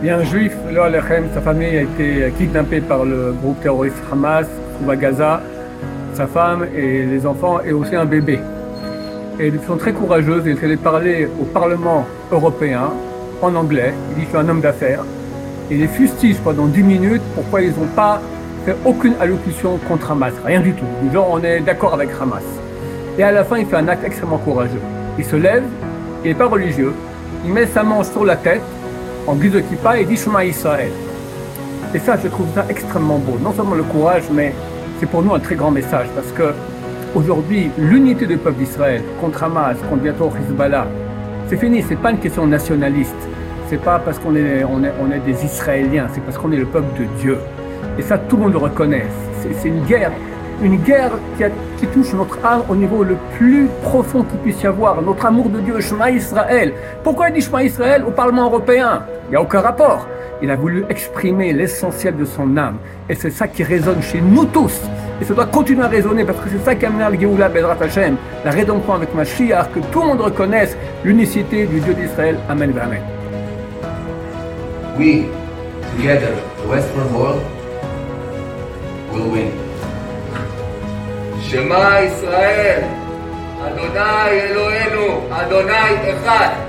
Il y a un juif, Lo Alechem, sa famille a été kidnappée par le groupe terroriste Hamas, trouve à Gaza, sa femme et les enfants et aussi un bébé. Et ils sont très courageuses, ils allaient parler au Parlement européen en anglais. Il dit je suis un homme d'affaires. Et les fustige pendant 10 minutes pourquoi ils n'ont pas fait aucune allocution contre Hamas, rien du tout. Du genre on est d'accord avec Hamas. Et à la fin il fait un acte extrêmement courageux. Il se lève, il n'est pas religieux, il met sa manche sur la tête en guise de kippa et dit Israël. Et ça, je trouve ça extrêmement beau. Non seulement le courage, mais c'est pour nous un très grand message parce que aujourd'hui, l'unité du peuple d'Israël contre Hamas, contre bientôt Hezbollah, c'est fini. C'est pas une question nationaliste. C'est pas parce qu'on est, on est, on est des Israéliens. C'est parce qu'on est le peuple de Dieu. Et ça, tout le monde le reconnaît. C'est une guerre, une guerre qui, touche notre âme au niveau le plus profond qu'il puisse y avoir. Notre amour de Dieu, Shema Israël. Pourquoi il dit Shema Israël au Parlement européen? Il n'y a aucun rapport. Il a voulu exprimer l'essentiel de son âme. Et c'est ça qui résonne chez nous tous. Et ça doit continuer à résonner parce que c'est ça qui amène le Géoula Bedrat Hashem, la rédemption avec Mashiach, que tout le monde reconnaisse l'unicité du Dieu d'Israël. Amen, Amen. We, together, the Western world, will win. שמע ישראל, אדוני אלוהינו, אדוני אחד.